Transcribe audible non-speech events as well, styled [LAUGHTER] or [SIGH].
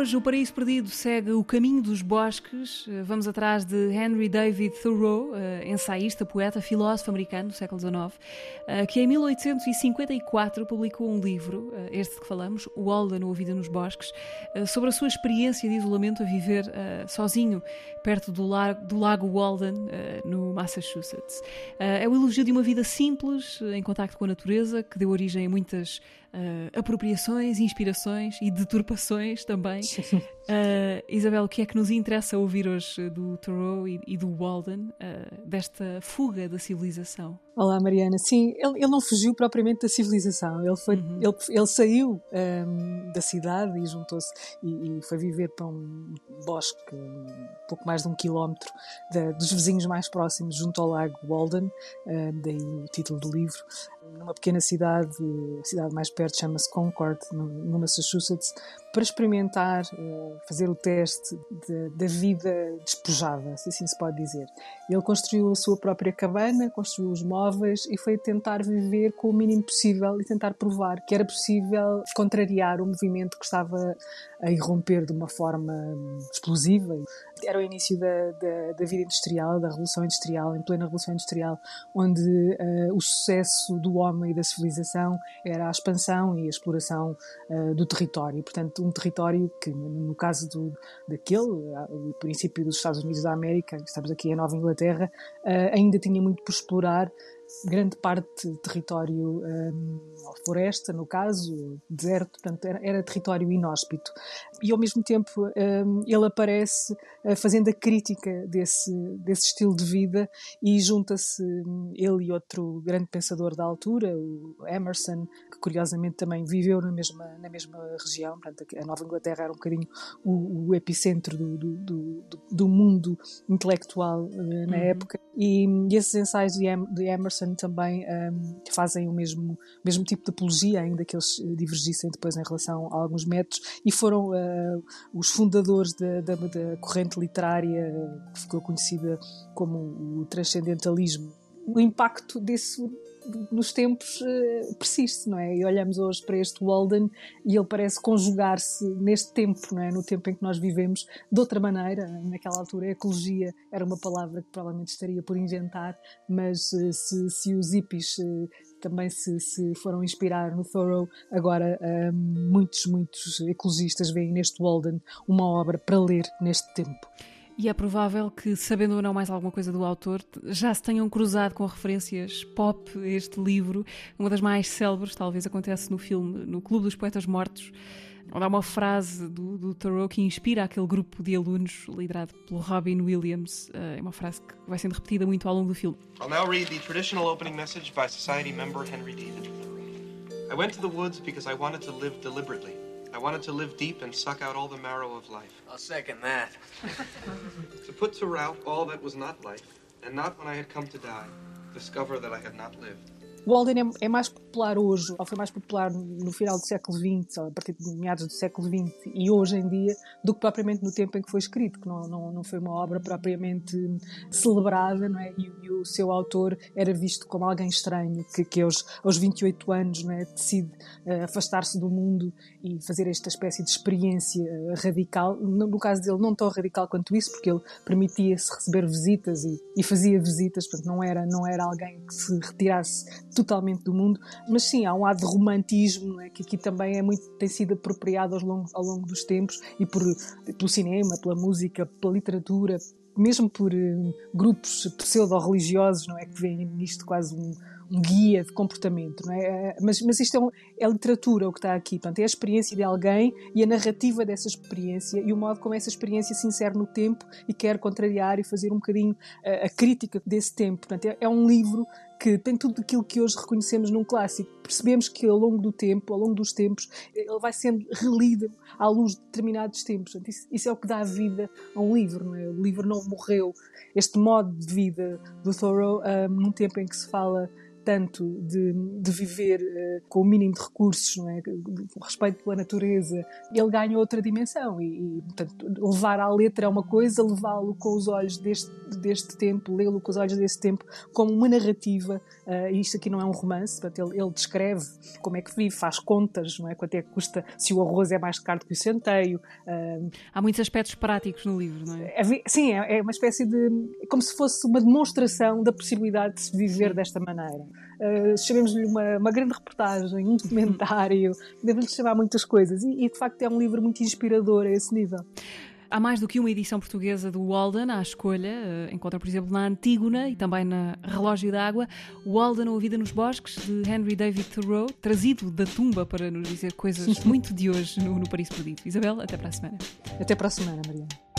Hoje o Paraíso Perdido segue o caminho dos bosques. Eh, vamos atrás de Henry David Thoreau, eh, ensaísta, poeta, filósofo americano do século XIX, eh, que em 1854 publicou um livro, este que falamos, Walden, ou A Vida nos Bosques, sobre a sua experiência de isolamento a viver sozinho perto do lago, do lago Walden, no Massachusetts. É o elogio de uma vida simples, em contacto com a natureza, que deu origem a muitas uh, apropriações, inspirações e deturpações também. Uh, Isabel, o que é que nos interessa ouvir hoje do Thoreau e, e do Walden, uh, desta fuga da civilização? Olá, Mariana. Sim, ele, ele não fugiu propriamente da civilização. Ele, foi, uhum. ele, ele saiu um, da cidade e juntou-se e, e, foi viver para um bosque um pouco mais de um quilómetro da, dos vizinhos mais próximos, junto ao lago Walden, uh, daí o título do livro numa pequena cidade, a cidade mais perto chama-se Concord, no, no, Massachusetts, para experimentar, uh, fazer o teste de, da vida despojada, se assim se pode dizer. Ele construiu a sua própria cabana, construiu os móveis e foi tentar viver com o mínimo possível e tentar provar que era possível contrariar o movimento que estava a irromper de uma forma explosiva. Era o início da, da, da vida industrial, da Revolução Industrial, em plena Revolução Industrial, onde uh, o sucesso do homem e da civilização era a expansão e a exploração uh, do território. Portanto, um território que, no caso do, daquele, o princípio dos Estados Unidos da América, estamos aqui em Nova Inglaterra, uh, ainda tinha muito por explorar grande parte de território um, floresta, no caso, deserto, portanto era, era, território inóspito. E ao mesmo tempo um, ele aparece uh, fazendo a crítica desse, desse estilo de vida e junta-se um, ele e outro grande pensador da altura, o Emerson, que curiosamente também viveu na mesma, na mesma região, portanto a Nova Inglaterra era um bocadinho o, o epicentro do, do, do, do, mundo intelectual uh, na uhum. época. E, e, esses ensaios de, de Emerson também um, fazem o mesmo, mesmo tipo de apologia, ainda que eles eh, divergissem depois em relação a alguns métodos, e foram uh, os fundadores da, da, da corrente literária que ficou conhecida como o transcendentalismo. O impacto desse nos tempos uh, persiste, não é? E olhamos hoje para este Walden e ele parece conjugar-se neste tempo, não é? No tempo em que nós vivemos, de outra maneira. Naquela altura, ecologia era uma palavra que provavelmente estaria por inventar, mas uh, se, se, os hippies uh, também se, se, foram inspirar no Thoreau, agora muitos, muitos ecologistas veem neste Walden uma obra para ler neste tempo. E é provável que, sabendo ou não mais alguma coisa do autor, já se tenham cruzado com referências pop a este livro. Uma das mais célebres, talvez, acontece no filme No Clube dos Poetas Mortos, onde há uma frase do, do Thoreau que inspira aquele grupo de alunos liderado pelo Robin Williams. Eh, é uma frase que vai sendo repetida muito ao longo do filme. I'll now read the traditional opening message by Society member Henry David. I went to the woods because I wanted to live deliberately. I wanted to live deep and suck out all the marrow of life. I'll second that. [LAUGHS] to put to rout all that was not life, and not when I had come to die, discover that I had not lived. O Walden é, é, mais popular hoje, ou foi mais popular no final do século XX, a partir de meados do século XX e hoje em dia, do que propriamente no tempo em que foi escrito, que não, não, não foi uma obra propriamente celebrada, não é? E, e o seu autor era visto como alguém estranho, que, que aos, aos 28 anos não é? decide uh, afastar-se do mundo e fazer esta espécie de experiência uh, radical. No, no, caso dele, não tão radical quanto isso, porque ele permitia-se receber visitas e, e fazia visitas, portanto, não era, não era alguém que se retirasse totalmente do mundo, mas sim, há um lado de romantismo é? que aqui também é muito, tem sido apropriado ao longo, ao longo dos tempos e por, pelo cinema, pela música, pela literatura, mesmo por uh, grupos pseudo-religiosos, não é? Que veem nisto quase um, um, guia de comportamento, não é? Mas, mas isto é, um, é literatura o que está aqui, portanto, é a experiência de alguém e a narrativa dessa experiência e o modo como essa experiência se insere no tempo e quer contrariar e fazer um bocadinho a, a crítica desse tempo. Portanto, é, é um livro que tem tudo aquilo que hoje reconhecemos num clássico. Percebemos que ao longo do tempo, ao longo dos tempos, ele vai sendo relido à luz de determinados tempos. Isso, isso, é o que dá vida a um livro, não é? O livro não morreu. Este modo de vida do Thoreau, um, num tempo em que se fala tanto de, de viver uh, com o mínimo de recursos, não é? com respeito pela natureza, ele ganha outra dimensão. E, e portanto, levar à letra é uma coisa, levá-lo com os olhos deste, deste tempo, lê-lo com os olhos desse tempo, como uma narrativa. Uh, isto aqui não é um romance, portanto, ele, ele, descreve como é que vive, faz contas, não é? quanto é que custa, se o arroz é mais caro do que o centeio. Uh, Há muitos aspectos práticos no livro, não é? é sim, é, é, uma espécie de. como se fosse uma demonstração da possibilidade de se viver desta maneira. Uh, chamemos-lhe uma, uma grande reportagem, um documentário, devemos-lhe chamar muitas coisas. E, e de facto é um livro muito inspirador a esse nível. Há mais do que uma edição portuguesa do Walden à escolha. Eh, encontra, por exemplo, na Antígona e também na Relógio d'Água. Walden ou A Vida nos Bosques, de Henry David Thoreau, trazido da tumba para nos dizer coisas [LAUGHS] muito de hoje no, no Paris Perdido. Isabel, até para a semana. Até para a semana, Mariana.